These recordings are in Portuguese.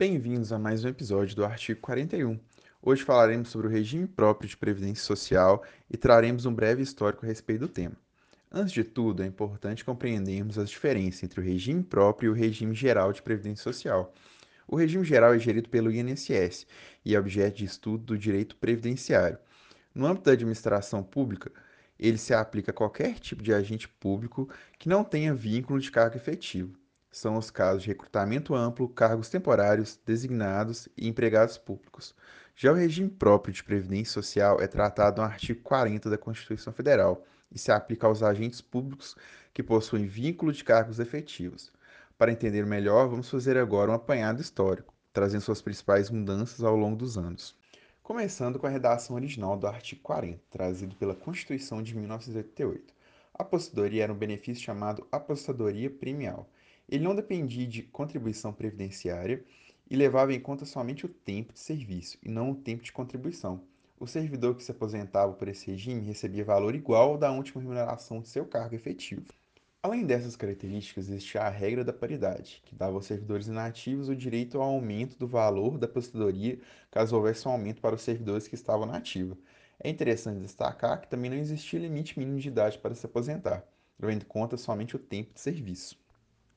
Bem-vindos a mais um episódio do artigo 41. Hoje falaremos sobre o regime próprio de previdência social e traremos um breve histórico a respeito do tema. Antes de tudo, é importante compreendermos as diferenças entre o regime próprio e o regime geral de previdência social. O regime geral é gerido pelo INSS e é objeto de estudo do direito previdenciário. No âmbito da administração pública, ele se aplica a qualquer tipo de agente público que não tenha vínculo de cargo efetivo são os casos de recrutamento amplo, cargos temporários, designados e empregados públicos. Já o regime próprio de previdência social é tratado no artigo 40 da Constituição Federal e se aplica aos agentes públicos que possuem vínculo de cargos efetivos. Para entender melhor, vamos fazer agora um apanhado histórico, trazendo suas principais mudanças ao longo dos anos. Começando com a redação original do artigo 40, trazido pela Constituição de 1988. A apostadoria era um benefício chamado apostadoria premial ele não dependia de contribuição previdenciária e levava em conta somente o tempo de serviço e não o tempo de contribuição. O servidor que se aposentava por esse regime recebia valor igual ao da última remuneração de seu cargo efetivo. Além dessas características, existia a regra da paridade, que dava aos servidores inativos o direito ao aumento do valor da aposentadoria caso houvesse um aumento para os servidores que estavam na ativa. É interessante destacar que também não existia limite mínimo de idade para se aposentar, levando em conta somente o tempo de serviço.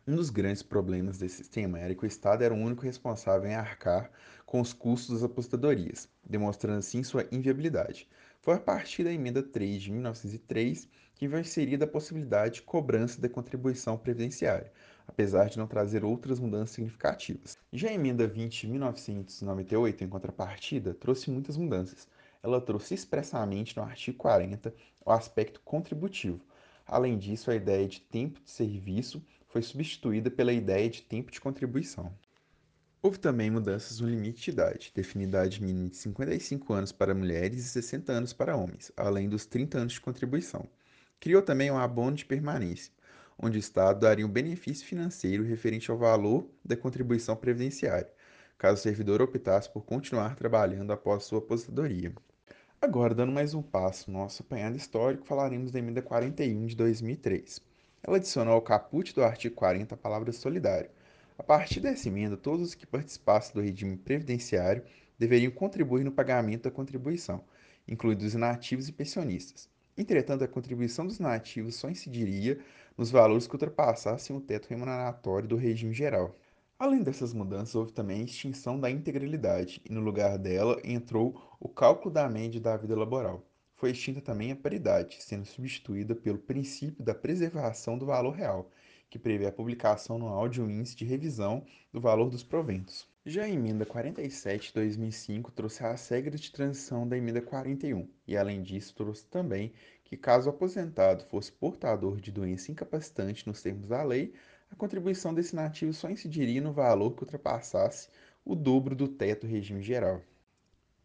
Um dos grandes problemas desse sistema era que o Estado era o único responsável em arcar com os custos das apostadorias, demonstrando assim sua inviabilidade. Foi a partir da emenda 3 de 1903 que foi inserida a possibilidade de cobrança da contribuição previdenciária, apesar de não trazer outras mudanças significativas. Já a emenda 20 de 1998, em contrapartida, trouxe muitas mudanças. Ela trouxe expressamente no artigo 40 o aspecto contributivo. Além disso, a ideia de tempo de serviço foi substituída pela ideia de tempo de contribuição. Houve também mudanças no limite de idade, definindo idade mínima de 55 anos para mulheres e 60 anos para homens, além dos 30 anos de contribuição. Criou também um abono de permanência, onde o Estado daria um benefício financeiro referente ao valor da contribuição previdenciária, caso o servidor optasse por continuar trabalhando após sua aposentadoria. Agora, dando mais um passo no nosso apanhado histórico, falaremos da emenda 41 de 2003. Ela adicionou ao caput do artigo 40 a palavra solidário. A partir dessa emenda, todos os que participassem do regime previdenciário deveriam contribuir no pagamento da contribuição, incluindo os inativos e pensionistas. Entretanto, a contribuição dos nativos só incidiria nos valores que ultrapassassem o teto remuneratório do regime geral. Além dessas mudanças, houve também a extinção da integralidade, e no lugar dela entrou o cálculo da média da vida laboral foi extinta também a paridade, sendo substituída pelo princípio da preservação do valor real, que prevê a publicação de um índice de revisão do valor dos proventos. Já a emenda 47 de 2005 trouxe as regras de transição da emenda 41, e além disso trouxe também que caso o aposentado fosse portador de doença incapacitante nos termos da lei, a contribuição desse nativo só incidiria no valor que ultrapassasse o dobro do teto regime geral.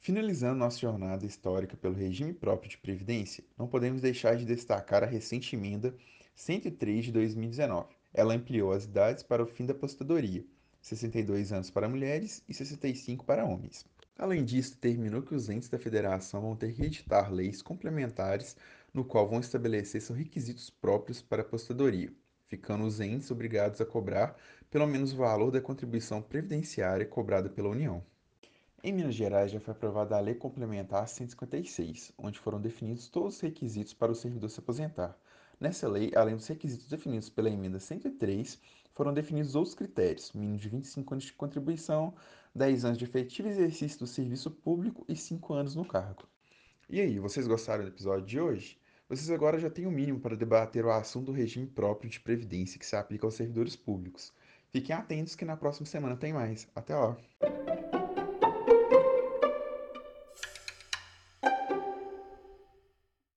Finalizando nossa jornada histórica pelo regime próprio de previdência, não podemos deixar de destacar a recente emenda 103 de 2019. Ela ampliou as idades para o fim da apostadoria, 62 anos para mulheres e 65 para homens. Além disso, determinou que os entes da federação vão ter que editar leis complementares no qual vão estabelecer seus requisitos próprios para a apostadoria, ficando os entes obrigados a cobrar pelo menos o valor da contribuição previdenciária cobrada pela União. Em Minas Gerais já foi aprovada a Lei Complementar 156, onde foram definidos todos os requisitos para o servidor se aposentar. Nessa lei, além dos requisitos definidos pela emenda 103, foram definidos outros critérios, mínimo de 25 anos de contribuição, 10 anos de efetivo exercício do serviço público e 5 anos no cargo. E aí, vocês gostaram do episódio de hoje? Vocês agora já têm o mínimo para debater o assunto do regime próprio de previdência que se aplica aos servidores públicos. Fiquem atentos que na próxima semana tem mais. Até lá!